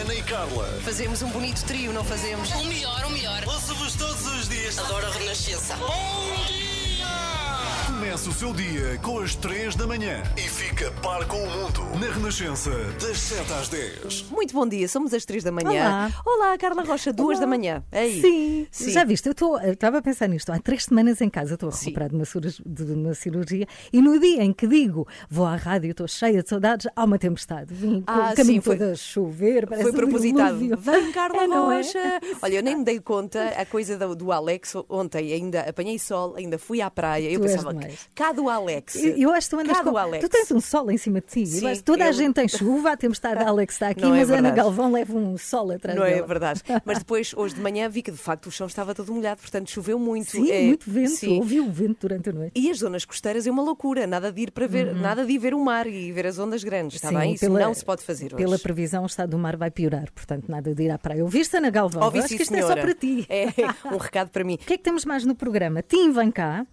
Ana e Carla. Fazemos um bonito trio, não fazemos? O melhor, o melhor. Ouço-vos todos os dias. Adoro a Renascença. Bom dia! Começa o seu dia com as 3 da manhã e fica par com o mundo na Renascença, das 7 às 10. Muito bom dia, somos às três da manhã. Olá, Carla Rocha, duas da manhã. Aí. Sim. Sim. já viste, eu eu estava a pensar nisto. Há três semanas em casa, estou a recuperar de uma, cirurgia, de uma cirurgia e no dia em que digo vou à rádio, estou cheia de saudades, há uma tempestade. Vim com Ah, o caminho sim, foi- todo a chover, parece Foi propositado. Vem, Carla É, é? Rocha. Olha, eu nem me dei conta a coisa do, do Alex ontem. Ainda apanhei sol, ainda fui à praia. Eu Tu és pensava, cá do Alex. Eu, eu acho que tu andas Cá do com... Alex. Tu tens um sol em cima de ti. Sim, que toda a eu- gente tem chuva, a tempestade, a Alex está aqui, Não é mas a Ana. Galvão leva um sol atrás Não é dela. verdade. Mas depois, hoje de manhã, vi que de facto o chão estava todo molhado, portanto choveu muito. Sim, É, muito vento. sim. Ouvi o vento durante a noite. E as zonas costeiras é uma loucura, nada de ir para ver, nada de ir ver o mar e ver as ondas grandes, está Sim, bem? Isso não se pode fazer hoje. Pela previsão, o estado do mar vai piorar, portanto, nada de ir à praia. Ouviste, Ana Galvão? Ouvi, acho que isto senhora. é só para ti. É um recado para mim. O que é que temos mais no programa? Tim vem cá.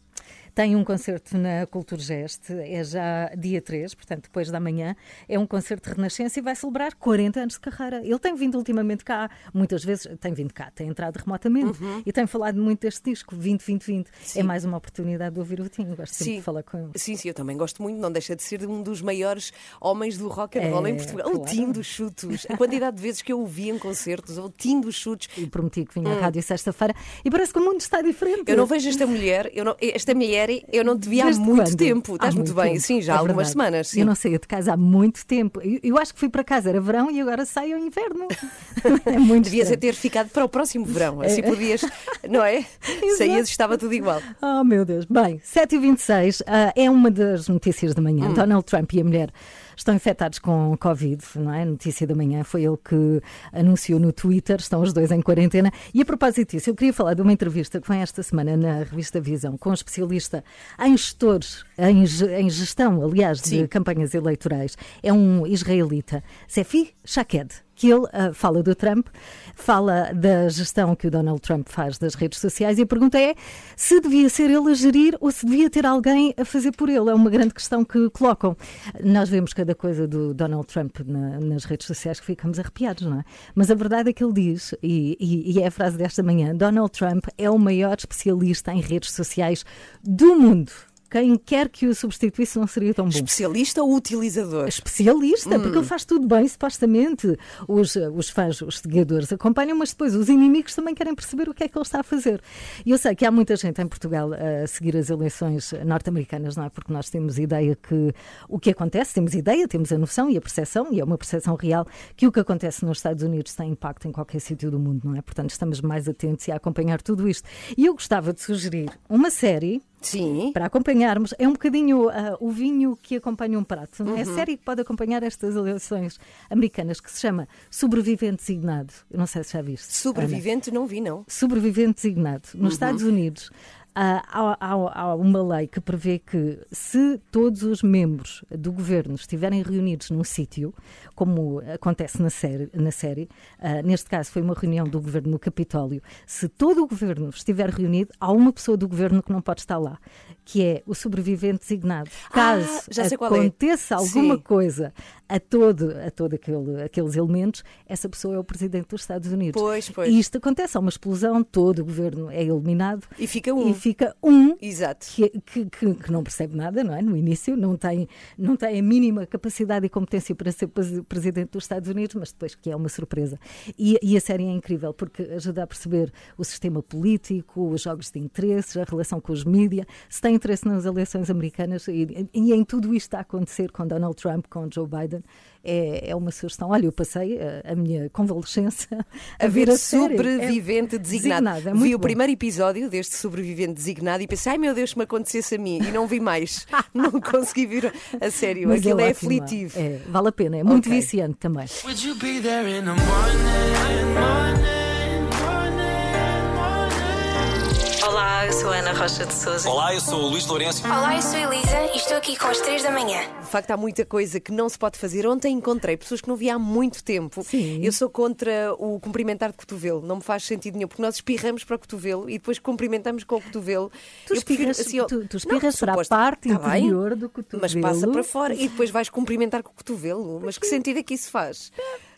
Tem um concerto na Culturgest, é já dia 3, portanto, depois da manhã. É um concerto de renascença e vai celebrar 40 anos de carreira. Ele tem vindo ultimamente cá, muitas vezes, tem vindo cá, tem entrado remotamente e tem falado muito deste disco, 20-20-20. Uhum. Sim. É mais uma oportunidade de ouvir o Tim. Gosto sempre Sim. de falar com ele. Sim, sim, eu também gosto muito, não deixa de ser um dos maiores homens do rock and roll É, em Portugal. O claro. Tim dos chutos. A quantidade de vezes que eu o vi em concertos, o Tim dos chutos. E prometi que vinha à rádio sexta-feira e parece que o mundo está diferente. Hum. Eu não vejo esta mulher, eu não- esta mulher, eu não te vi há Desde muito quando? tempo. Há Estás muito, bem, tempo, sim, já é há algumas verdade. semanas. Sim. Eu não saía de casa há muito tempo. Eu, eu acho que fui para casa, era verão e agora saio ao inverno. é muito Devias é ter ficado para o próximo verão, assim podias, não é? Saías e estava tudo igual. Oh, meu Deus. Bem, 7h26 ah, é uma das notícias da Hum. manhã. Donald Trump e a mulher estão infectados com Covid, não é? Notícia da manhã foi ele que anunciou no Twitter, estão os dois em quarentena. E a propósito disso, eu queria falar de uma entrevista que foi esta semana na revista Visão com um especialista em gestores, em, em gestão, aliás, de Sim. campanhas eleitorais. É um israelita, Sefi Shaked que ele ah, fala do Trump, fala da gestão que o Donald Trump faz das redes sociais e a pergunta é se devia ser ele a gerir ou se devia ter alguém a fazer por ele. É uma grande questão que colocam. Nós vemos cada coisa do Donald Trump na- nas redes sociais que ficamos arrepiados, não é? Mas a verdade é que ele diz, e, e- e é a frase desta manhã: Donald Trump é o maior especialista em redes sociais do mundo. Quem quer que o substituísse não seria tão bom Especialista ou utilizador? especialista, porque ele faz tudo bem, supostamente. Os, os fãs, os seguidores acompanham, mas depois os inimigos também querem perceber o que é que ele está a fazer. E eu sei que há muita gente em Portugal a seguir as eleições norte-americanas, não é? Porque nós temos ideia que o que acontece, temos ideia, temos a noção e a percepção, e é uma percepção real, que o que acontece nos Estados Unidos tem impacto em qualquer sítio do mundo, não é? Portanto, estamos mais atentos e a acompanhar tudo isto. E eu gostava de sugerir uma série Sim. para acompanharmos. É um bocadinho ah, o vinho que acompanha um prato. É Uhum. a série que pode acompanhar estas eleições americanas que se chama Sobrevivente Designado. Eu não sei se já viste. Ana. Sobrevivente não vi, não. Sobrevivente Designado. Uhum. Nos Estados Unidos. Ah, há, há- há uma lei que prevê que se todos os membros do governo estiverem reunidos num sítio, como acontece na série, na série ah, neste caso foi uma reunião do governo no Capitólio, se todo o governo estiver reunido, há uma pessoa do governo que não pode estar lá, que é o sobrevivente designado. Caso Ah, já sei qual é. aconteça alguma Sim. coisa a todo, a todo aquele, aqueles elementos, essa pessoa é o presidente dos Estados Unidos. Pois, pois. E isto acontece, há uma explosão, todo o governo é eliminado E fica um. e fica um Exato. que, que, que- que não percebe nada, não é? No início, não tem, não tem a mínima capacidade e competência para ser pres- presidente dos Estados Unidos, mas depois que é uma surpresa. E, e a série é incrível porque ajuda a perceber o sistema político, os jogos de interesses, a relação com os mídias, se tem interesse nas eleições americanas e, e em tudo isto a acontecer com Donald Trump, com Joe Biden, é, é uma sugestão. Olha, eu passei a, a minha convalescença a, A ver a série. sobrevivente É- designado. é vi muito o bom. primeiro episódio deste sobrevivente designado e pensei, ai meu Deus, se me acontecesse a mim. E não vi mais. não consegui vir a sério. Mas Aquilo é, ótimo, aflitivo. É, vale a pena, é muito Ok. viciante também. Would you be there in the morning, morning, Olá, eu sou a Ana Rocha de Souza. Olá, eu sou o Luís Lourenço. Olá, eu sou a Elisa e estou aqui com as 3 da manhã. De facto, há muita coisa que não se pode fazer. Ontem encontrei pessoas que não vi há muito tempo. Sim. Eu sou contra o cumprimentar de cotovelo. Não me faz sentido nenhum, porque nós espirramos para o cotovelo e depois cumprimentamos com o cotovelo. Tu Eu espirras, assim, tu, tu Não, espirras para a suposto- parte Tá bem, interior do cotovelo. Mas passa para fora e depois vais cumprimentar com o cotovelo. Mas que sentido é que isso faz?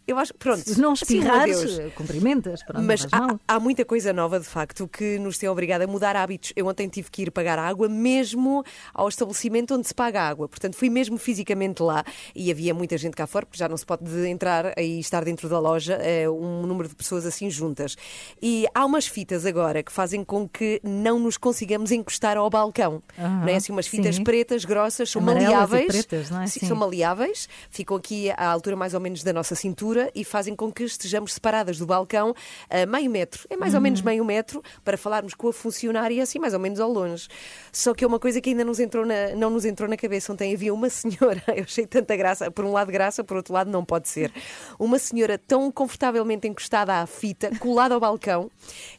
Eu acho, pronto. Se não assim, espirrares, adeus. cumprimentas. Pronto, Mas há, há muita coisa nova, de facto, que nos tem obrigado a mudar hábitos. Eu ontem tive que ir pagar água mesmo ao estabelecimento onde se paga água. Portanto, fui mesmo fisicamente lá e havia muita gente cá fora, porque já não se pode entrar e estar dentro da loja eh, um número de pessoas assim juntas. E há umas fitas agora que fazem com que não nos consigamos encostar ao balcão. Aham, não é assim, umas fitas sim. pretas, grossas, são Amarelas maleáveis. pretas, não é? Sim. são maleáveis, ficam aqui à altura mais ou menos da nossa cintura e fazem com que estejamos separadas do balcão a meio metro. É mais ou Uhum. menos meio metro para falarmos com a funcionária assim mais ou menos ao longe. Só que é uma coisa que ainda nos entrou na- não nos entrou na cabeça. Ontem havia uma senhora, eu achei tanta graça, por um lado graça, por outro lado não pode ser. Uma senhora tão confortavelmente encostada à fita, colada ao balcão,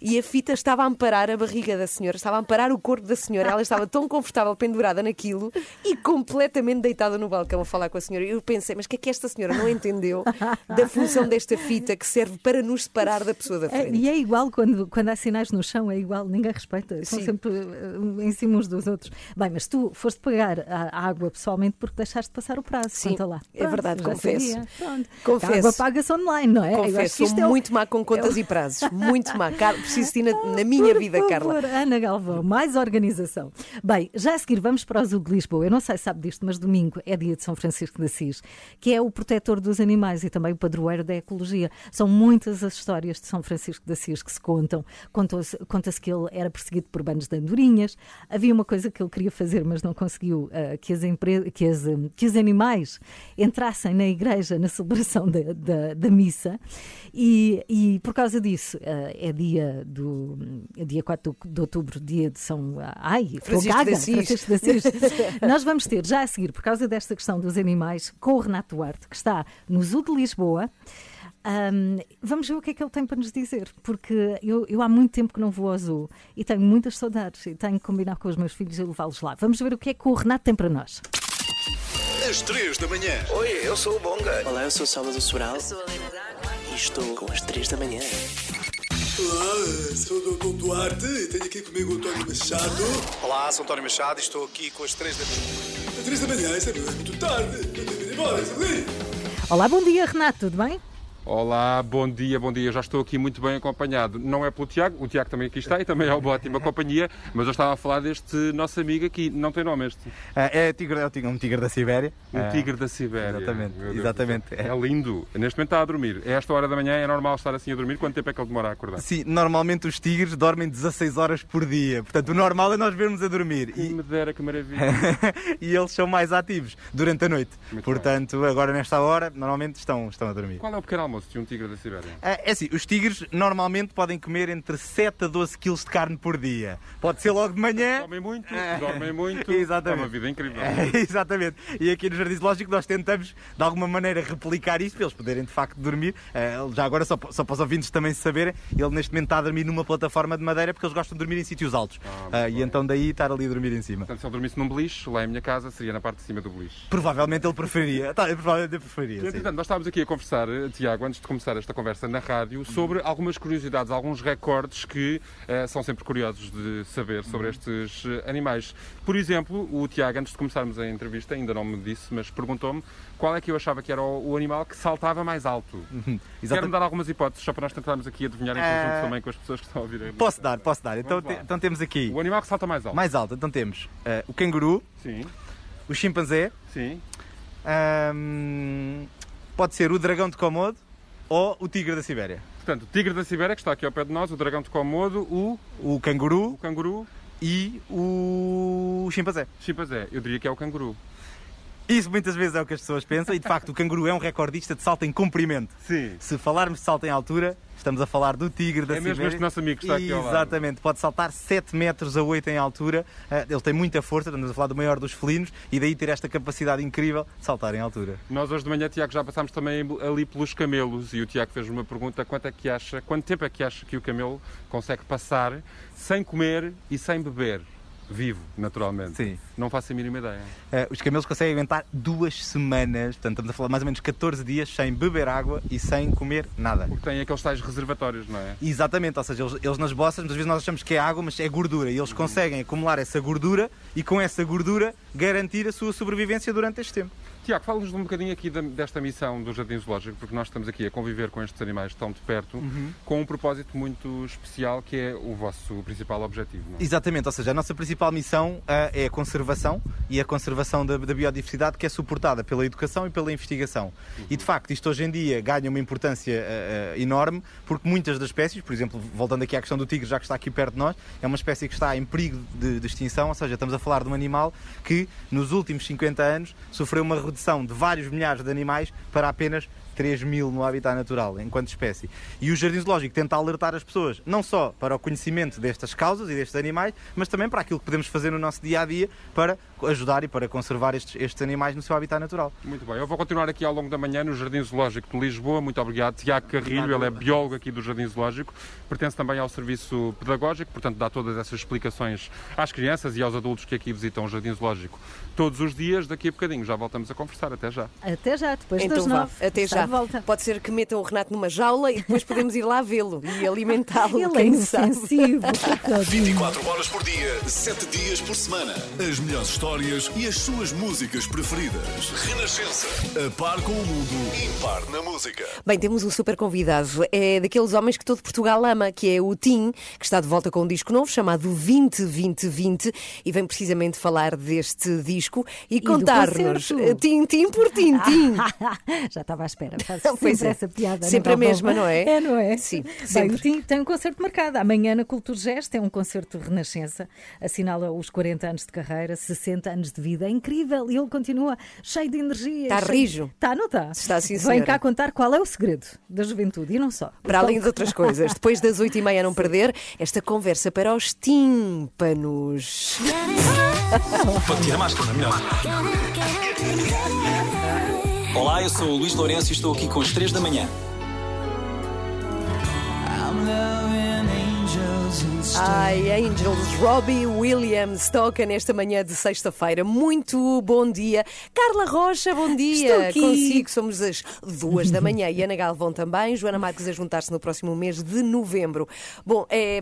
e a fita estava a amparar a barriga da senhora, estava a amparar o corpo da senhora. Ela estava tão confortável pendurada naquilo e completamente deitada no balcão a falar com a senhora. Eu pensei, mas o que é que esta senhora não entendeu da função desta fita que serve para nos separar da pessoa da É, frente? e é igual quando, quando há sinais no chão, é igual, ninguém respeita, são Sim. sempre eh, em cima uns dos outros. Bem, mas tu foste pagar a, água pessoalmente porque deixaste passar o prazo. Sim, lá. é verdade, confesso. Confesso. A água paga-se online, não é? Eu Confesso, sou é o- muito má com contas e prazos. Muito má. Car- Preciso de ti na, na minha Por vida, favor, Carla. Ana Galvão, mais organização. Bem, já a seguir vamos para o Zoo de Lisboa. Eu não sei se sabe disto, mas domingo é dia de São Francisco de Assis, que é o protetor dos animais e também o padroeiro da ecologia. São muitas as histórias de São Francisco de Assis que se contam. Conta-se conta-se que ele era perseguido por bandos de andorinhas. Havia uma coisa que ele queria fazer, mas não conseguiu, ah, que, as que, as, que os animais entrassem na igreja na celebração da, da, da missa. E, e por causa disso, ah, é dia do é dia 4 de outubro, dia de São Ai, Francisco Gaga, de Assis. Francisco de Assis. Nós vamos ter já a seguir, por causa desta questão dos animais, com o Renato Duarte, que está no Zoo de Lisboa. Ahm, vamos ver o que é que ele tem para nos dizer, porque eu, eu há muito tempo que não vou ao zoo e tenho muitas saudades e tenho que combinar com os meus filhos e levá-los lá. Vamos ver o que é que o Renato tem para nós. Às 3 da manhã. Oi, eu sou o Bonga. Olá, eu sou o Salvador Sobral. E estou com as 3 da manhã. Olá, sou o Dr. Duarte e tenho aqui comigo o António Machado. Olá, sou António Machado e estou aqui com as três da manhã. Às três da manhã, isso é muito tarde. Eu tenho que ir embora, Salim. Olá, bom dia, Renato, tudo bem? Olá, bom dia, bom dia. Já estou aqui muito bem acompanhado. Não é pelo Tiago, o Tiago também aqui está e também é uma ótima companhia, mas eu estava a falar deste nosso amigo aqui. Não tem nome este? Ah, é, tigre, é um tigre da Sibéria. Um Ah, tigre da Sibéria. exatamente, exatamente. céu. É lindo. Neste momento está a dormir. É esta hora da manhã, é normal estar assim a dormir. Quanto tempo é que ele demora a acordar? Sim, normalmente os tigres dormem 16 horas por dia. Portanto, o normal é nós vermos a dormir. Que E, me dera, que maravilha. e eles são mais ativos durante a noite. Muito Portanto, agora nesta hora, normalmente estão, estão a dormir. Qual é o pequeno almoço de um tigre da Sibéria? Ah, É assim, os tigres normalmente podem comer entre 7 a 12 quilos de carne por dia. Pode ser logo de manhã. Dormem muito, dormem muito. Exatamente. É uma vida incrível. É, exatamente. E aqui no Jardim Zoológico nós tentamos, de alguma maneira, replicar isso para eles poderem de facto dormir. Eh, já agora, só, só para os ouvintes também se saberem, ele neste momento está a dormir numa plataforma de madeira porque eles gostam de dormir em sítios altos. Ah, e então daí estar ali a dormir em cima. Portanto, se ele dormisse num beliche, lá em minha casa, seria na parte de cima do beliche. Provavelmente ele preferiria. Tá, provavelmente ele preferiria. sim. Entretanto, nós estávamos aqui a conversar, eh, Tiago, antes de começar esta conversa na rádio, sobre algumas curiosidades, alguns recordes que eh, são sempre curiosos de saber sobre estes eh, animais. Por exemplo, o Tiago, antes de começarmos a entrevista, ainda não me disse, mas perguntou-me qual é que eu achava que era o, o animal que saltava mais alto. Quero-me dar algumas hipóteses, só para nós tentarmos aqui adivinhar em conjunto Eh, também com as pessoas que estão a ouvir. a- Posso dar, posso dar. Então, te- então temos aqui O animal que salta mais alto. mais alto. Então temos eh, o canguru, Sim, o chimpanzé, sim. ahm, pode ser o dragão de Komodo ou o tigre da Sibéria. Portanto, o tigre da Sibéria, que está aqui ao pé de nós, o dragão de Komodo, o, O canguru o canguru, e o chimpanzé. chimpanzé. Eu diria que é o canguru. Isso muitas vezes é o que as pessoas pensam e de facto o canguru é um recordista de salto em comprimento. Sim. Se falarmos de salto em altura, estamos a falar do tigre da É mesmo Sibéria. este nosso amigo que está aqui ao lado. Exatamente, pode saltar 7 metros a 8 em altura. Eh, Ele tem muita força, estamos a falar do maior dos felinos e daí ter esta capacidade incrível de saltar em altura. Nós hoje de manhã, Tiago, já passámos também ali pelos camelos e o Tiago fez uma pergunta: quanto é que acha, quanto tempo é que acha que o camelo consegue passar sem comer e sem beber? Vivo, naturalmente. Sim. Não faço a mínima ideia. Eh, os camelos conseguem aguentar duas semanas, portanto estamos a falar mais ou menos 14 dias sem beber água e sem comer nada. Porque tem aqueles tais reservatórios, não é? Exatamente, ou seja, eles, eles nas bossas, muitas vezes nós achamos que é água, mas é gordura. E eles conseguem acumular essa gordura e com essa gordura garantir a sua sobrevivência durante este tempo. Tiago, fala-nos um bocadinho aqui da- desta missão do Jardim Zoológico, porque nós estamos aqui a conviver com estes animais tão de perto, Uhum. com um propósito muito especial que é o vosso principal objetivo. É? Exatamente, ou seja, a nossa principal missão ah, é a conservação e a conservação da, da biodiversidade que é suportada pela educação e pela investigação. E de facto, isto hoje em dia ganha uma importância ah, enorme porque muitas das espécies, por exemplo, voltando aqui à questão do tigre, já que está aqui perto de nós, é uma espécie que está em perigo de, de extinção, ou seja, estamos a falar de um animal que nos últimos 50 anos sofreu uma redução de vários milhares de animais para apenas 3 mil no habitat natural, enquanto espécie. E o Jardim Zoológico tenta alertar as pessoas, não só para o conhecimento destas causas e destes animais, mas também para aquilo que podemos fazer no nosso dia a dia para ajudar e para conservar estes, estes animais no seu habitat natural. Muito bem, eu vou continuar aqui ao longo da manhã no Jardim Zoológico de Lisboa. Muito obrigado. Tiago Carrilho, ele é biólogo aqui do Jardim Zoológico, pertence também ao serviço pedagógico, portanto dá todas essas explicações às crianças e aos adultos que aqui visitam o Jardim Zoológico todos os dias. Daqui a bocadinho já voltamos a conversar. Até já. Até já, depois Então das nove. até já. volta. Pode ser que metam o Renato numa jaula e depois podemos ir lá vê-lo e alimentá-lo. Ele é quem sabe. inofensivo. coitadinho. 24 horas por dia, 7 dias por semana. As melhores histórias e as suas músicas preferidas. Renascença. A par com o mundo, impar na música. Bem, temos um super convidado. É daqueles homens que todo Portugal ama, que é o Tim, que está de volta com um disco novo chamado 202020 e vem precisamente falar deste disco e, do contar-nos eh, Tintim por Tintim. Já estava à espera. Faz Pois sempre é. essa piada. Sempre a mesma, não é? É, não é? Sim, Bem, o Tim tem um concerto marcado. Amanhã na Cultura Gesto é um concerto de renascença. Assinala os 40 anos de carreira, 60 anos de vida. É incrível. E ele continua cheio de energia. Está cheio- rijo. Está, não está? Está, sim, Vem senhora. cá contar qual é o segredo da juventude. E não só. Para além de outras coisas, depois das oito e meia não perder esta conversa para os tímpanos. Pode tirar a máscara, melhor. Olá, eu sou o Luís Lourenço e estou aqui com as 3 da manhã. Ai, Angels, Robbie Williams toca nesta manhã de sexta-feira. Muito bom dia. Carla Rocha, bom dia. Estou aqui. Consigo, somos as duas da manhã. E Ana Galvão também. Joana Marques a juntar-se no próximo mês de novembro. Bom, é.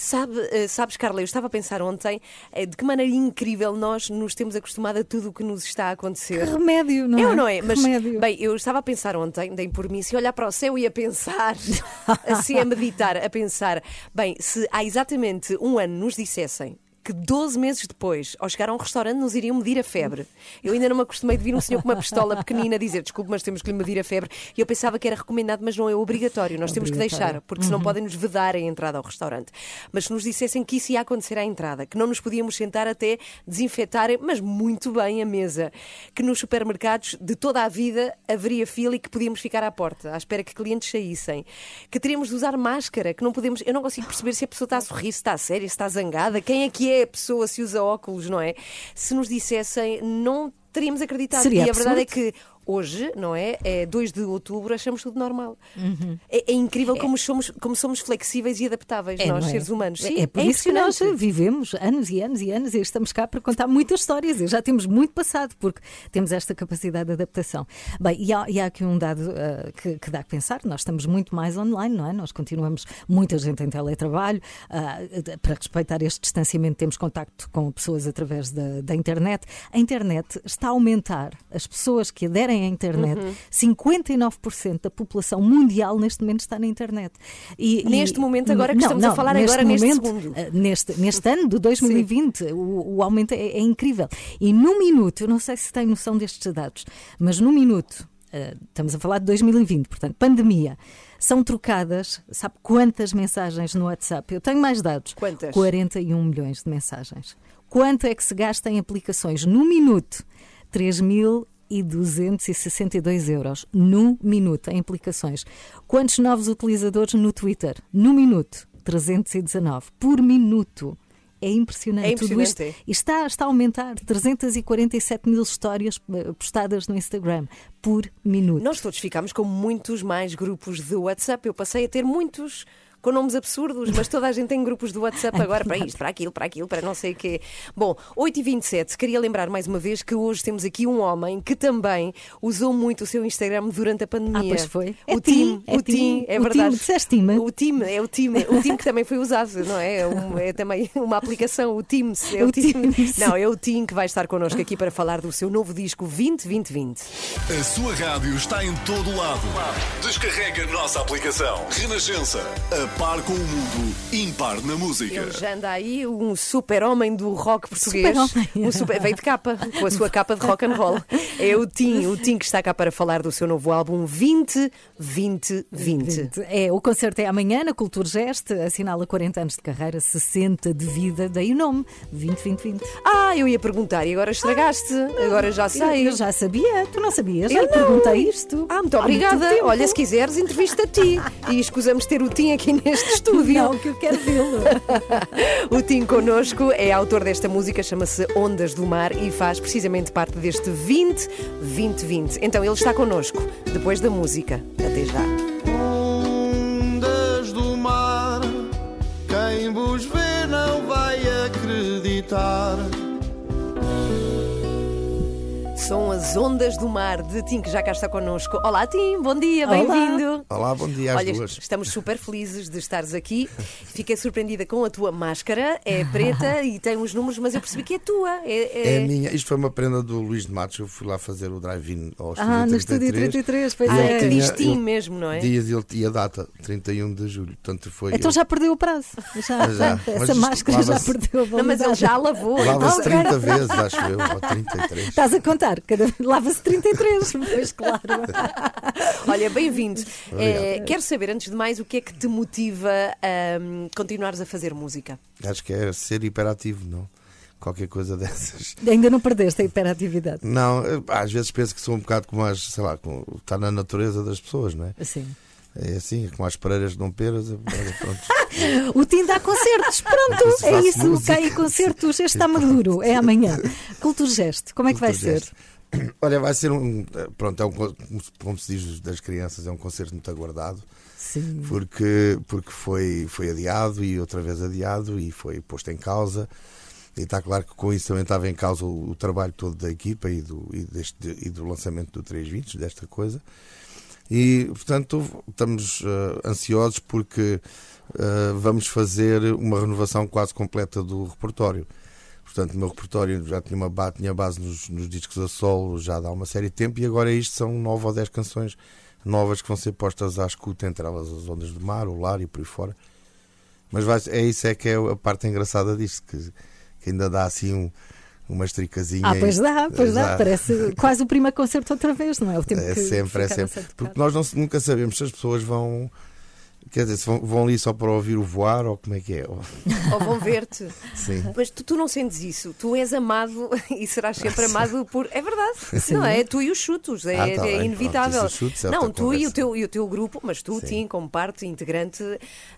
Sabe, eh, sabes, Carla, eu estava a pensar ontem eh, de que maneira incrível nós nos temos acostumado a tudo o que nos está a acontecer. Que remédio, não é? ou não é? Mas, remédio. bem, eu estava a pensar ontem, dei por mim, se olhar para o céu e a pensar, assim a meditar, a pensar, bem, se há exatamente um ano nos dissessem que 12 meses depois, ao chegar a um restaurante, nos iriam medir a febre. Eu ainda não me acostumei de vir um senhor com uma pistola pequenina dizer desculpe, mas temos que lhe medir a febre. E eu pensava que era recomendado, mas não é obrigatório. Nós temos que deixar, porque senão Uhum. podem nos vedar a entrada ao restaurante. Mas se nos dissessem que isso ia acontecer à entrada, que não nos podíamos sentar até desinfetarem, mas muito bem a mesa, que nos supermercados de toda a vida haveria fila e que podíamos ficar à porta, à espera que clientes saíssem, que teríamos de usar máscara, que não podemos. Eu não consigo perceber se a pessoa está a sorrir, se está a séria, se está zangada, quem é que é a pessoa, se usa óculos, não é? Se nos dissessem, não teríamos acreditado. Seria e a verdade é absurdo. que hoje, não é? É 2 de outubro, achamos tudo normal. Uhum. É, é incrível como, somos, como somos flexíveis e adaptáveis, É, nós, é? seres humanos. É- Sim, é por isso que nós vivemos anos e anos e anos e estamos cá para contar muitas histórias e já temos muito passado porque temos esta capacidade de adaptação. Bem, e há, e há aqui um dado ah, que, que dá a pensar, nós estamos muito mais online, não é? Nós continuamos, muita gente em teletrabalho, ah, para respeitar este distanciamento temos contacto com pessoas através da, da internet. A internet está a aumentar, as pessoas que aderem à internet, Uhum. 59% da população mundial neste momento está na internet. E- Neste e- momento, agora que não, estamos a não, falar agora, neste segundo. eh, neste, neste ano de 2020, o, o aumento é, é incrível. E num minuto, eu não sei se tem noção destes dados, mas num minuto, eh, estamos a falar de 2020, portanto, pandemia, são trocadas, sabe quantas mensagens no WhatsApp? Eu tenho mais dados. Quantas? 41 milhões de mensagens. Quanto é que se gasta em aplicações? No minuto, 3.262 euros. No minuto, em aplicações. Quantos novos utilizadores no Twitter? No minuto, 319. Por minuto. É impressionante. É Tudo isto impressionante, e está, está a aumentar. 347 mil histórias postadas no Instagram por minuto. Nós todos ficámos com muitos mais grupos de WhatsApp. Eu passei a ter muitos com nomes absurdos, mas toda a gente tem grupos do WhatsApp agora para isto, para aquilo, para aquilo, para não sei o quê. Bom, 8h27, queria lembrar mais uma vez que hoje temos aqui um homem que também usou muito o seu Instagram durante a pandemia. Ah, pois foi. O É Tim, é o Tim, é O verdade. Tim, disseste Tim? O Tim, é o Tim, o Tim que também foi usado, não é? É, um- é também uma aplicação, o Teams. É o, O Tim. Teams. Não, é o Tim que vai estar connosco aqui para falar do seu novo disco 2020. A sua rádio está em todo lado. Descarrega a nossa aplicação. Renascença. A par com o mundo. Impar na música. Ele já anda aí um super-homem do rock português. Super-homem. Um super... Veio de capa, com a sua capa de rock and roll. É o Tim, o Tim que está cá para falar do seu novo álbum 2020. É, o concerto é amanhã na Cultura Geste, assinala 40 anos de carreira, 60 de vida, daí o nome, 2020. Ah, eu ia perguntar e agora estragaste. Agora já sei. Eu já sabia, tu não sabias? Eu Eu não. perguntei isto. Ah, muito obrigada. Olha, se quiseres, entrevista a ti. E escusamos ter o Tim aqui neste estúdio. Não, que eu quero vê-lo. O Tim connosco é autor desta música, chama-se Ondas do Mar e faz precisamente parte deste 20-2020. Então ele está connosco, depois da música. Até já. São as Ondas do Mar de Tim, que já cá está connosco. Olá, Tim, bom dia, Olá. bem-vindo. Olá, bom dia às Olha, duas. estamos super felizes de estares aqui. Fiquei surpreendida com a tua máscara, é preta e tem uns números, mas eu percebi que é tua. É, É a minha, isto foi uma prenda do Luís de Matos. Eu fui lá fazer o drive-in ao estúdio Ah, no 33. estúdio 33, pois E Ah, é diz Tim mesmo, não é? Dias ele tinha data, 31 de julho. Portanto, foi. Então já perdeu o prazo. Já, Já. Mas Essa máscara já perdeu a Não, mas ele já a lavou. Lava-se Ah, ok. 30 vezes, acho eu, ou 33. Estás a contar, cada vez lava-se 33, pois claro. Olha, bem-vindo. Eh, quero saber, antes de mais, o que é que te motiva a hum, continuares a fazer música? Acho que é ser hiperativo, não? Qualquer coisa dessas. Ainda não perdeste a hiperatividade. Não, às vezes penso que sou um bocado como as, sei lá, como, está na natureza das pessoas, não é? Sim. É assim, como as pareiras não peras. pronto. O Tim dá concertos, pronto, é isso, música. cai concertos, este está maduro, é amanhã. Cultura Gesto, como é que vai ser? Olha, vai ser um. Pronto, é um, como se diz das crianças, é um concerto muito aguardado. Sim. Porque, porque foi, foi adiado e outra vez adiado e foi posto em causa. E está claro que com isso também estava em causa o, o trabalho todo da equipa e do, e, deste, e do lançamento do 320, desta coisa. E, portanto, estamos eh, ansiosos porque eh, vamos fazer uma renovação quase completa do repertório. Portanto, o meu repertório já tinha, uma tinha base nos, nos discos a solo já há uma série de tempo e agora isto são nove ou dez canções novas que vão ser postas à escuta, entre elas as Ondas do Mar, o Lar e por aí fora. Mas vai, é isso é que é a parte engraçada disto, que, que ainda dá assim um, uma estricazinha. Ah, pois dá, pois dá, Dá. parece quase o primeiro concerto outra vez, não é? O tempo É que sempre, é sempre. Porque nós não, nunca sabemos se as pessoas vão. Quer dizer, se vão, vão ali só para ouvir o voar ou como é que é. Ou- Ou vão ver-te. Sim. Mas tu, tu não sentes isso. Tu és amado e serás sempre amado por. É verdade. Não é? Tu e os chutos. É, Ah, tá é bem, inevitável. pronto, chutos é não, tu e o, teu, e o teu grupo, mas tu, Sim. Tim, como parte integrante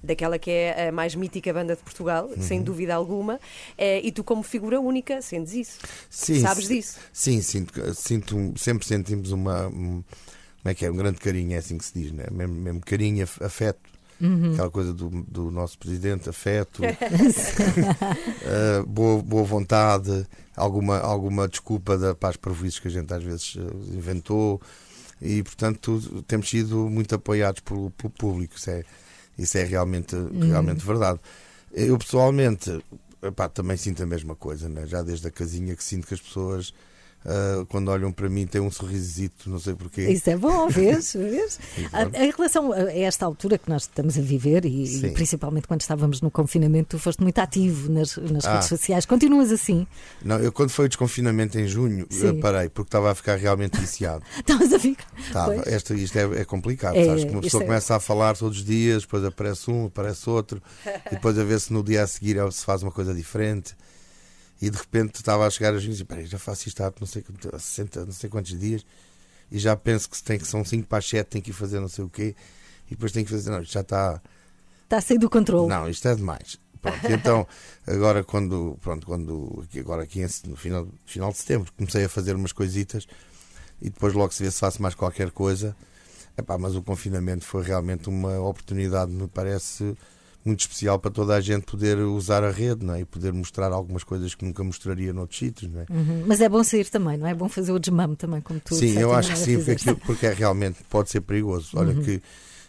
daquela que é a mais mítica banda de Portugal, Uhum. sem dúvida alguma, é, e tu, como figura única, sentes isso. Sim, Sabes sim. disso? Sim, sinto, sinto, sempre sentimos uma. um- como é que é? Um grande carinho, é assim que se diz, né? mesmo, mesmo carinho, af- afeto. Uhum. Aquela coisa do, do nosso presidente, afeto, eh, boa, boa vontade, alguma, alguma desculpa da, para as prejuízos que a gente às vezes eh, inventou. E, portanto, temos sido muito apoiados pelo, pelo público. Isso é, isso é realmente, realmente verdade. Eu, pessoalmente, epá, também sinto a mesma coisa, né? já desde a casinha que sinto que as pessoas, ah, quando olham para mim, têm um sorrisito, não sei porquê. Isso é bom, vês? vês? A- Exato. Em relação a esta altura que nós estamos a viver, e, e principalmente quando estávamos no confinamento, tu foste muito ativo nas, nas Ah. redes sociais. Continuas assim? Não, eu quando foi o desconfinamento em junho, parei, porque estava a ficar realmente viciado. Estavas a ficar. Estava. Esta, isto é, é complicado, É, sabes? Que uma pessoa é- começa a falar todos os dias, depois aparece um, aparece outro, e depois a ver se no dia a seguir se faz uma coisa diferente. E de repente estava a chegar a gente e disse, peraí, já faço isto há não sei, quanto- há 60, não sei quantos dias, e já penso que, tem, que são 5 para as 7, tenho que ir fazer não sei o quê, e depois tenho que fazer, não, isto já está. Está a sair do controle. Não, isto é demais. Pronto, então, agora quando, pronto, quando, aqui- agora aqui no final, final de setembro, comecei a fazer umas coisitas e depois logo se vê se faço mais qualquer coisa. Epá, mas o confinamento foi realmente uma oportunidade, me parece, muito especial para toda a gente poder usar a rede não é? e poder mostrar algumas coisas que nunca mostraria noutros sítios. Não é? Uhum. Mas é bom sair também, não é? É bom fazer o desmame também, como tu Sim, eu acho que sim, porque, aquilo- porque é realmente pode ser perigoso. Olha, Uhum. que,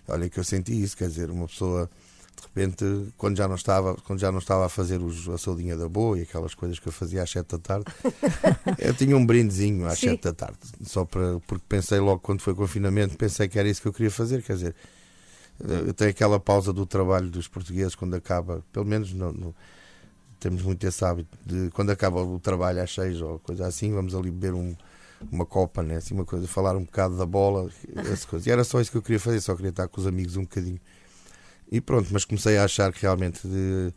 olha que eu senti isso, quer dizer, uma pessoa de repente, quando já não estava, quando já não estava a fazer os, a saudinha da boa e aquelas coisas que eu fazia às 7 da tarde, eu tinha um brindezinho às Sim. 7 da tarde, só para porque pensei logo quando foi confinamento, pensei que era isso que eu queria fazer, quer dizer, eu tenho aquela pausa do trabalho dos portugueses quando acaba, pelo menos no, no- temos muito esse hábito de quando acaba o trabalho às seis ou coisa assim, vamos ali beber um, uma copa, né? assim, uma coisa, falar um bocado da bola, essa coisa. E era só isso que eu queria fazer, só queria estar com os amigos um bocadinho. E pronto, mas comecei a achar que realmente de-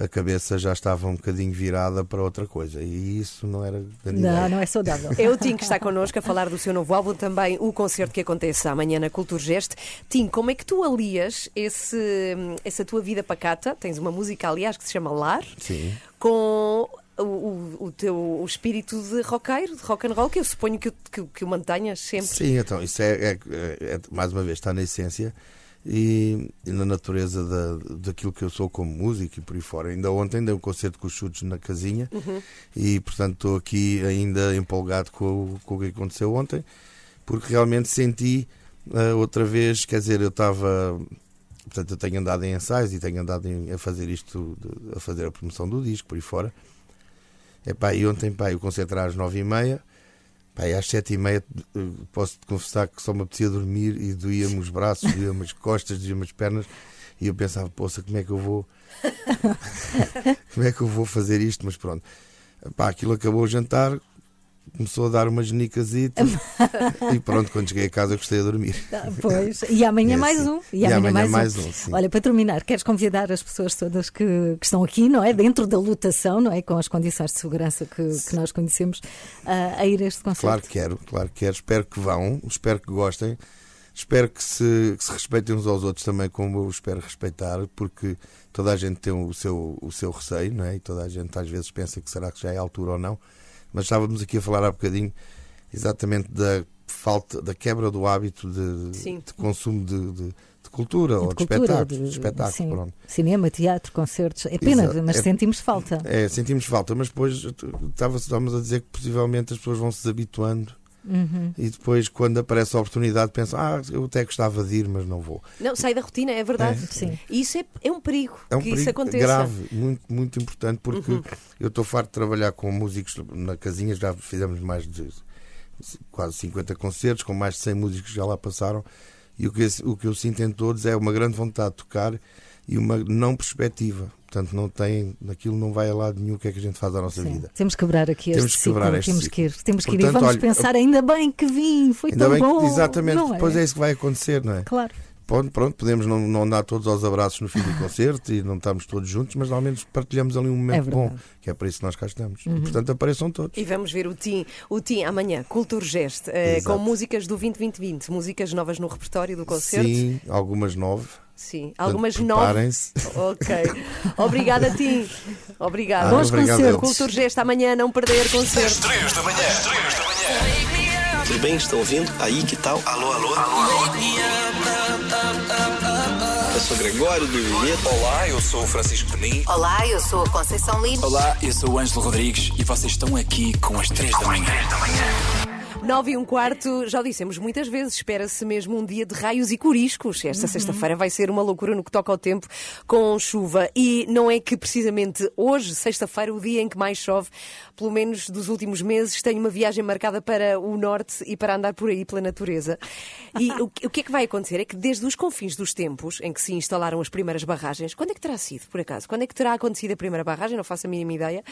a cabeça já estava um bocadinho virada para outra coisa. E isso não era grande Não, ideia. não é saudável. É o Tim que está connosco a falar do seu novo álbum, também o concerto que acontece amanhã na Culturgest. Tim, como é que tu alias esse, essa tua vida pacata? Tens uma música, aliás, que se chama Lar, Sim. com o, o- o teu o espírito de roqueiro, de rock and roll, que eu suponho que, o- que, o- que o mantenhas sempre. Sim, então, isso é, é- é- mais uma vez, está na essência e, e na natureza da, daquilo que eu sou como músico e por aí fora. Ainda ontem dei um concerto com os chutes na casinha Uhum. e, portanto, estou aqui ainda empolgado com, o- com o que aconteceu ontem, porque realmente senti ah, outra vez, quer dizer, eu estava. Portanto, eu tenho andado em ensaios e tenho andado em- a fazer isto, a fazer a promoção do disco por aí fora. Epá, e ontem, pá, o concerto era às nove e meia. E às sete e meia eh, posso-te confessar que só me apetecia dormir e doía-me os braços, doía-me as costas, doía-me as pernas. E eu pensava, poça, como é que eu vou. como é que eu vou fazer isto? Mas pronto. Pá, aquilo acabou o jantar, começou a dar uma genicazita e pronto, quando cheguei a casa gostei de dormir. Ah, Pois, e amanhã É mais assim. um. E amanhã mais um. Olha, para terminar, queres convidar as pessoas todas que, que estão aqui, não é? Dentro da lotação, não é? Com as condições de segurança que, que nós conhecemos, ah, a ir a este concerto. Claro que quero, claro que quero. Espero que vão, espero que gostem. Espero que se, que se respeitem uns aos outros também, como eu espero respeitar, porque toda a gente tem o seu, o seu receio, não é? E toda a gente às vezes pensa que será que já é a altura ou não. Mas estávamos aqui a falar há bocadinho exatamente da falta, da quebra do hábito de, de consumo de, de- de cultura ou de, cultura, espetáculos. espetáculos, sim. Cinema, teatro, concertos. É pena, Exato. mas É- sentimos falta. É, sentimos falta, mas depois estávamos a dizer que possivelmente as pessoas vão se desabituando Uhum. e depois, quando aparece a oportunidade, pensam: Ah, eu até gostava de ir, mas não vou. Não, sai da rotina, é verdade. É. Sim. E isso é, é um perigo É um que isso perigo aconteça. grave, muito, muito importante, porque Uhum. eu estou farto de trabalhar com músicos na casinha, já fizemos mais de quase 50 concertos, com mais de 100 músicos que já lá passaram, e o que, o que eu sinto em todos é uma grande vontade de tocar e uma não perspectiva. Portanto, não tem, aquilo não vai a lado nenhum o que é que a gente faz da nossa Sim. vida. Temos que quebrar aqui Temos este que quebrar ciclo. este temos ciclo. que ir, temos que ir. E Portanto, vamos olha, pensar, ainda bem que vim, foi Ainda tão bem que- bom. exatamente, depois é? é isso que vai acontecer, não é? Claro. Pronto, pronto, podemos não, não andar todos aos abraços no fim do concerto e não estamos todos juntos, mas ao menos partilhamos ali um momento É bom, que é para isso que nós cá estamos. Uhum. Portanto, apareçam todos. E vamos ver o Tim, o Tim amanhã, Culturgest, eh, com músicas do 2020, músicas novas no repertório do concerto. Sim, algumas nove. Sim, Portanto, algumas nove. preparem-se. Ok. Obrigada, Tim. Obrigada. Ah, Bons concertos. Culturgest amanhã, não perder concerto. 3 da manhã. 3 da manhã. Tudo bem? Estão ouvindo? Aí, que tal? Alô, alô? Eu sou Gregório do Vinheta. Olá, eu sou o Francisco Penin. Olá, eu sou a Conceição Lima. Olá, eu sou o Ângelo Rodrigues e vocês estão aqui com as 3 da manhã. 9 e um quarto, já o dissemos muitas vezes, espera-se mesmo um dia de raios e coriscos. Esta Uhum. sexta-feira vai ser uma loucura no que toca ao tempo com chuva. E não é que precisamente hoje, sexta-feira, o dia em que mais chove, pelo menos dos últimos meses, tenho uma viagem marcada para o norte e para andar por aí pela natureza. E o, o que é que vai acontecer é que desde os confins dos tempos em que se instalaram as primeiras barragens, quando é que terá sido, por acaso? Quando é que terá acontecido a primeira barragem? Não faço a mínima ideia.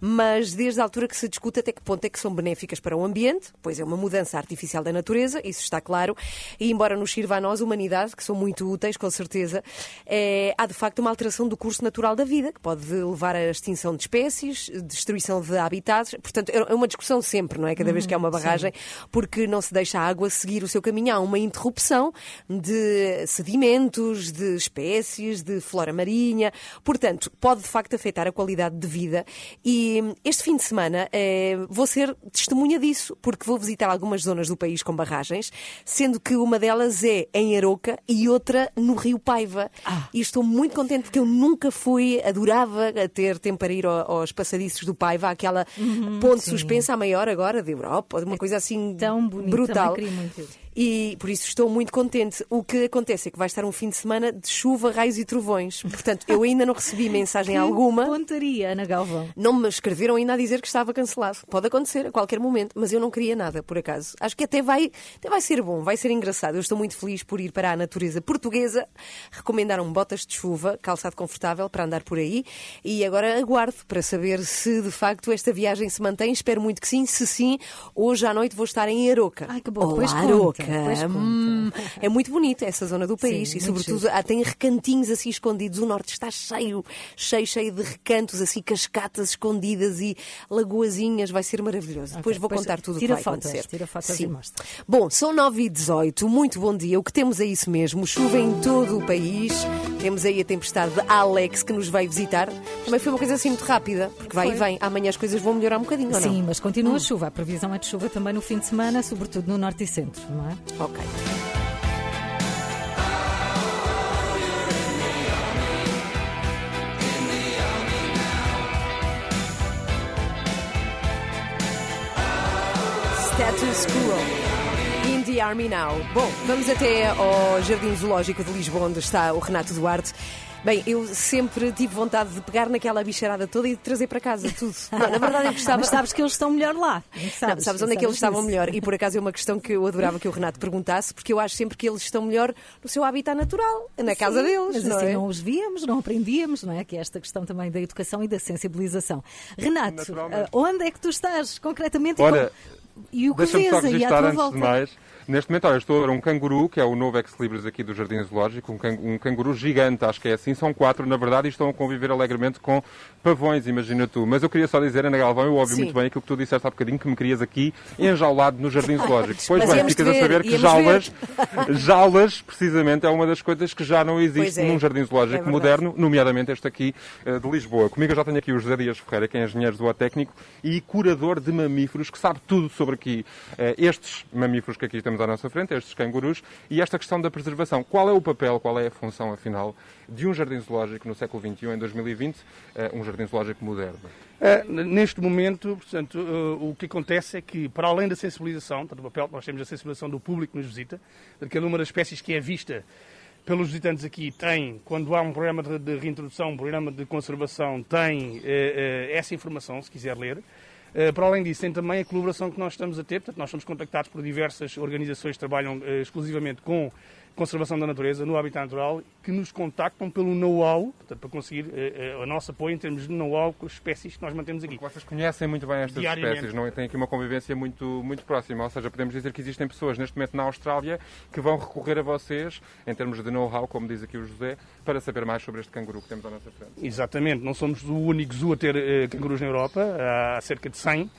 Mas desde a altura que se discute até que ponto é que são benéficas para o ambiente, pois é uma mudança artificial da natureza, isso está claro. E embora nos sirva a nós, humanidade, que são muito úteis, com certeza, é, há de facto uma alteração do curso natural da vida, que pode levar à extinção de espécies, destruição de habitats. Portanto, é uma discussão sempre, não é? Cada vez que há uma Uhum, barragem, porque não se deixa a água seguir o seu caminho. Há uma interrupção de sedimentos, de espécies, de flora marinha. Portanto, pode de facto afetar a qualidade de vida. E este fim de semana eh, vou ser testemunha disso, porque vou visitar algumas zonas do país com barragens, sendo que uma delas é em Aroca e outra no Rio Paiva. E estou muito contente porque eu nunca fui, adorava ter tempo para ir ao- aos passadiços do Paiva, aquela ponte sim. suspensa a maior agora da Europa, uma coisa assim Tão bonito, brutal. também queria muito. E por isso estou muito contente. O que acontece é que vai estar um fim de semana de chuva, raios e trovões. Portanto, eu ainda não recebi mensagem alguma. pontaria, Ana Galvão. Não me escreveram ainda a dizer que estava cancelado. Pode acontecer a qualquer momento, mas eu não queria nada, por acaso. Acho que até vai, até vai ser bom, vai ser engraçado. Eu estou muito feliz por ir para a natureza portuguesa. Recomendaram botas de chuva, calçado confortável para andar por aí. E agora aguardo para saber se de facto esta viagem se mantém. Espero muito que sim. Se sim, hoje à noite vou estar em Aroca. Ai, que bom. Olá, Aroca. Conta. Hum, é muito bonita essa zona do país Sim, e, sobretudo, ah, tem recantinhos assim escondidos. O norte está cheio, cheio, cheio de recantos, assim, cascatas escondidas e lagoazinhas. Vai ser maravilhoso. Depois vou depois contar tudo o que tira vai fotos, acontecer. tira fotos Sim. e mostra. Bom, são 9 e 18 muito bom dia. O que temos é isso mesmo, chuva em todo o país. Temos aí a tempestade de Alex que nos veio visitar. Também foi uma coisa assim muito rápida, porque vai Foi. e vem. Amanhã as coisas vão melhorar um bocadinho? Sim, mas continua Hum. a chuva. A previsão é de chuva também no fim de semana, sobretudo no norte e centro, não é? Ok. Status Quo. In the Army Now. Bom, vamos até ao Jardim Zoológico de Lisboa, onde está o Renato Duarte. Bem, eu sempre tive vontade de pegar naquela bicharada toda e de trazer para casa tudo. Não, na verdade, eu gostava. Mas sabes que eles estão melhor lá. Não, sabes onde é que eles estavam melhor? E por acaso é uma questão que eu adorava que o Renato perguntasse, porque eu acho sempre que eles estão melhor no seu habitat natural, na casa Sim, deles. Mas não assim é? não os víamos, não aprendíamos, não é? Que é esta questão também da educação e da sensibilização. Renato, ah, onde é que tu estás concretamente e e, o que vês aí à tua antes volta? de mais. Neste momento, olha, estou a ver um canguru, que é o novo ex-libris aqui do Jardim Zoológico, um, can- um canguru gigante, acho que é assim, são quatro na verdade, e estão a conviver alegremente com pavões, imagina tu. Mas eu queria só dizer, Ana Galvão, eu ouvi Sim. muito bem aquilo que tu disseste há bocadinho, que me querias aqui enjaulado no Jardim Zoológico. Pois Mas bem, ficas a ver, saber que jaulas, jaulas, precisamente, é uma das coisas que já não existe é, num Jardim é Zoológico verdade. moderno, nomeadamente este aqui eh, de Lisboa. Comigo eu já tenho aqui o José Dias Ferreira, que é engenheiro zootécnico e curador de mamíferos, que sabe tudo sobre aqui eh, estes mamíferos que aqui temos à nossa frente, estes cangurus, e esta questão da preservação. Qual é o papel, qual é a função, afinal, de um jardim zoológico no século XXI, em 2020, eh, um jardim zoológico moderno? N- neste momento, portanto, uh, o que acontece é que, para além da sensibilização, portanto, o papel nós temos a sensibilização do público que nos visita, de cada uma das espécies que é vista pelos visitantes aqui tem, quando há um programa de, de reintrodução, um programa de conservação, tem essa informação, se quiser ler. Uh, para além disso, tem também a colaboração que nós estamos a ter, portanto, nós somos contactados por diversas organizações que trabalham uh, exclusivamente com conservação da natureza no habitat natural, que nos contactam pelo know-how, para conseguir uh, uh, o nosso apoio em termos de know-how com as espécies que nós mantemos aqui. Vocês conhecem muito bem estas espécies, não é? Têm aqui uma convivência muito, muito próxima. Ou seja, podemos dizer que existem pessoas neste momento na Austrália que vão recorrer a vocês, em termos de know-how, como diz aqui o José, para saber mais sobre este canguru que temos à nossa frente. Exatamente, não somos o único zoo a ter eh, cangurus na Europa, há cerca de 100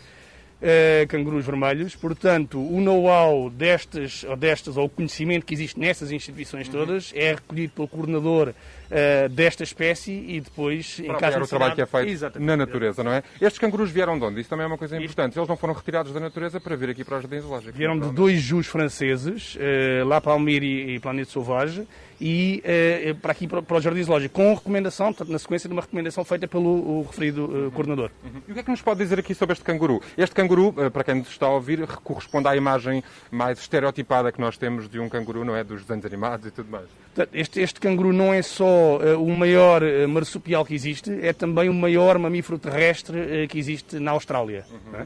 cangurus vermelhos, portanto, o know-how destas, ou destas, ou o conhecimento que existe nessas instituições todas é recolhido pelo coordenador eh, desta espécie e depois, em Para de o trabalho que é feito Exatamente. na natureza, não é? Estes cangurus vieram de onde? Isso também é uma coisa importante. Eles não foram retirados da natureza para vir aqui para os jardins zoológicos. Vieram de dois jus franceses, eh, lá para Almir e, Planeta Sauvage, e eh, para aqui para, para o Jardim Zoológico, com recomendação, portanto, na sequência de uma recomendação feita pelo referido eh, coordenador. E o que é que nos pode dizer aqui sobre este canguru? Este canguru, eh, para quem nos está a ouvir, corresponde à imagem mais estereotipada que nós temos de um canguru, não é? Dos desenhos animados e tudo mais. Este, este canguru não é só eh, o maior eh, marsupial que existe, é também o maior mamífero terrestre eh, que existe na Austrália. é?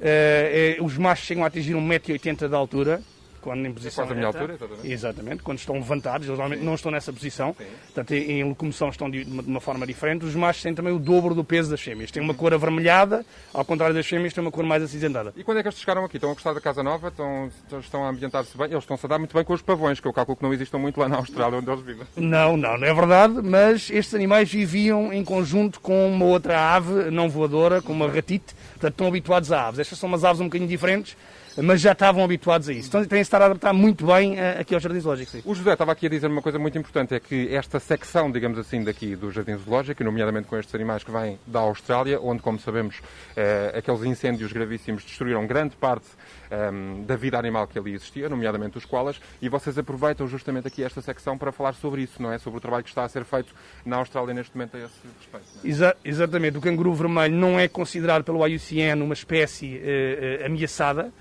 Eh, eh, os machos chegam a atingir 1,80m de altura. Quando em posição quase a minha altura, exatamente. Exatamente, quando estão levantados, eles normalmente não estão nessa posição, portanto, em, locomoção estão de uma, de uma forma diferente. Os machos têm também o dobro do peso das fêmeas. Têm uma cor avermelhada, ao contrário das fêmeas, têm uma cor mais acinzentada. E quando é que estes chegaram aqui? Estão a gostar da casa nova? Estão, estão a ambientar-se bem? Eles estão-se a dar muito bem com os pavões, que eu calculo que não existam muito lá na Austrália, onde eles vivem. Não, não, não é verdade, mas estes animais viviam em conjunto com uma outra ave não voadora, com uma ratite, portanto estão habituados a aves. Estas são umas aves um bocadinho diferentes, mas já estavam habituados a isso. Então têm-se estado a adaptar muito bem eh, aqui aos jardins zoológicos. sim. O José estava aqui a dizer uma coisa muito importante, é que esta secção, digamos assim, daqui do Jardim Zoológico, nomeadamente com estes animais que vêm da Austrália, onde, como sabemos, eh, aqueles incêndios gravíssimos destruíram grande parte ehm, da vida animal que ali existia, nomeadamente os koalas, e vocês aproveitam justamente aqui esta secção para falar sobre isso, não é? Sobre o trabalho que está a ser feito na Austrália neste momento a esse respeito. é? Exa- exatamente. O canguru vermelho não é considerado pelo IUCN uma espécie eh, eh, ameaçada,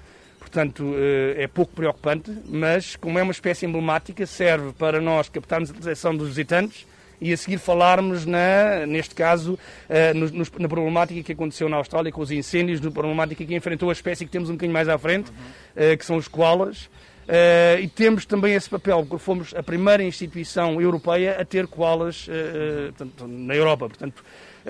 portanto eh, é pouco preocupante, mas como é uma espécie emblemática, serve para nós captarmos a atenção dos visitantes e a seguir falarmos, na, neste caso, eh, na problemática que aconteceu na Austrália com os incêndios, na problemática que enfrentou a espécie que temos um bocadinho mais à frente, eh, que são os koalas. E temos também esse papel, porque fomos a primeira instituição europeia a ter koalas na Europa. Portanto,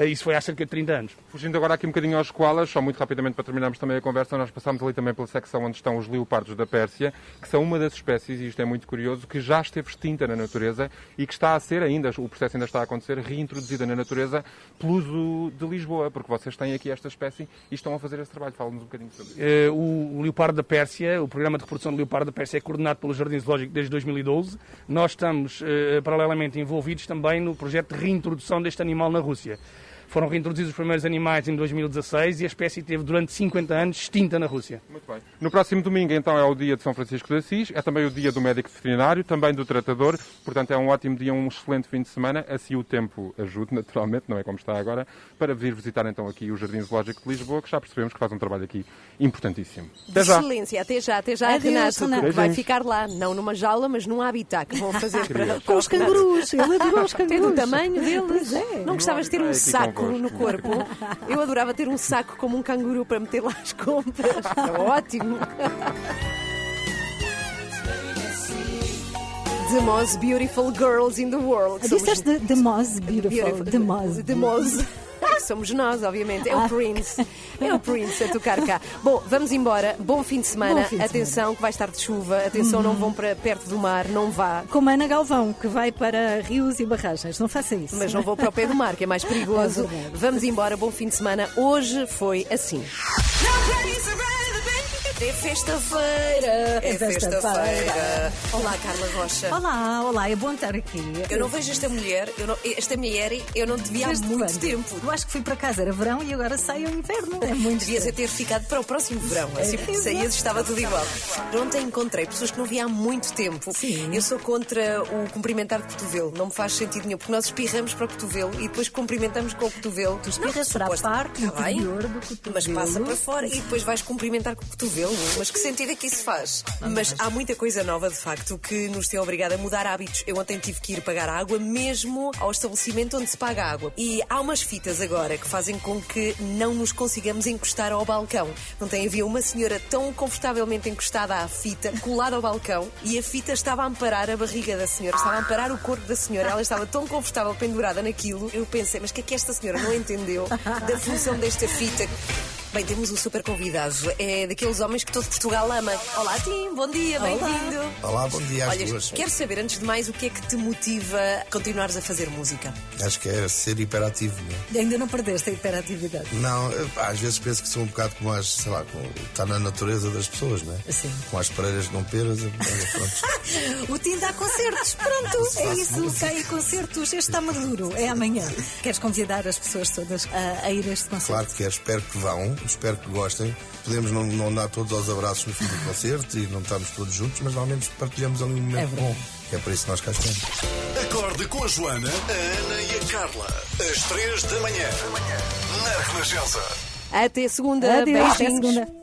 isso foi há cerca de 30 anos. Fugindo agora aqui um bocadinho aos koalas, só muito rapidamente para terminarmos também a conversa, nós passámos ali também pela secção onde estão os leopardos da Pérsia, que são uma das espécies, e isto é muito curioso, que já esteve extinta na natureza e que está a ser ainda, o processo ainda está a acontecer, reintroduzida na natureza pelo Zoo de Lisboa, porque vocês têm aqui esta espécie e estão a fazer esse trabalho. Fala-nos um bocadinho sobre isso. Eh, o, o Leopardo da Pérsia, o programa de reprodução do Leopardo da Pérsia é coordenado pelo Jardim Zoológico desde 2012. Nós estamos, eh, paralelamente, envolvidos também no projeto de reintrodução deste animal na Rússia. Foram reintroduzidos os primeiros animais em 2016 e a espécie teve durante 50 anos extinta na Rússia. Muito bem. No próximo domingo, então, é o dia de São Francisco de Assis, é também o dia do médico veterinário, também do tratador, portanto é um ótimo dia, um excelente fim de semana, assim o tempo ajude, naturalmente, não é como está agora, para vir visitar então aqui o Jardim Zoológico de Lisboa, que já percebemos que faz um trabalho aqui importantíssimo. Até já! Excelência, até já, até já, Adeus, Renato, Renato. que vai ficar lá, não numa jaula, mas num habitat que vão fazer para, Com os cangurus. Ele adorou os Tem do cangurus. tamanho deles. É. Não gostavas de ter um Aqui saco no corpo? Eu adorava ter um saco como um canguru para meter lá as compras. É ótimo. The most beautiful girls in the world. Disseste the, the most beautiful. The most. The most. Somos nós, obviamente. É o Ah. Prince. É o Prince a tocar cá. Bom, vamos embora. Bom fim de semana. Fim de Atenção, que vai estar de chuva. Atenção, não vão para perto do mar. Não vá. Como a Ana Galvão, que vai para rios e barragens. Não faça isso. Mas não vou para o pé do mar, que é mais perigoso. É. Vamos embora. Bom fim de semana. Hoje foi assim. É festa-feira! É festa-feira. Olá, Carla Rocha. Olá, olá, é bom estar aqui. Eu não vejo esta mulher, eu não- esta mulher eu não te vi há muito quando? tempo. Eu acho que fui para casa, era verão e agora saio ao inverno. É muito Devias é ter ficado para o próximo verão, assim Exato. saías estava tudo igual. Ontem encontrei pessoas que não vi há muito tempo. Sim. Eu sou contra o cumprimentar de cotovelo, não me faz sentido nenhum, porque nós espirramos para o cotovelo e depois cumprimentamos com o cotovelo. Tu espirras para a parte interior do cotovelo. Mas passa para fora e depois vais cumprimentar com o cotovelo. Mas que sentido é que isso faz? Mas há muita coisa nova, de facto, que nos tem obrigado a mudar hábitos. Eu ontem tive que ir pagar água mesmo ao estabelecimento onde se paga água. E há umas fitas agora que fazem com que não nos consigamos encostar ao balcão. Não tem havia uma senhora tão confortavelmente encostada à fita, colada ao balcão, e a fita estava a amparar a barriga da senhora, estava a amparar o corpo da senhora. Ela estava tão confortável pendurada naquilo. Eu pensei, mas o que é que esta senhora não entendeu da função desta fita? Bem, temos um super convidado. É daqueles homens que todo Portugal ama. Olá, Tim. Bom dia. Bem-vindo. Olá, bom dia às Olha, duas. quero saber, antes de mais, o que é que te motiva a continuares a fazer música? Acho que é ser hiperativo, não é? Ainda não perdeste a hiperatividade. Não, às vezes penso que sou um bocado como as, sei lá, com, está na natureza das pessoas, não é? Sim. Com as pareiras não peras, pronto. O Tim dá concertos, pronto, é isso, música. cai concertos, este está maduro, é amanhã. Queres convidar as pessoas todas a, a ir a este concerto? Claro que quero, espero que vão, espero que gostem. Podemos não, não dar todos aos abraços no fim do concerto e não estamos todos juntos, mas ao menos partilhamos ali um momento bom. Que é para isso que nós cá estamos. Acorde com a Joana, a Ana e a Carla. Às três da manhã. Na Renascença. Até segunda. Adeus, até Beijinhos. segunda.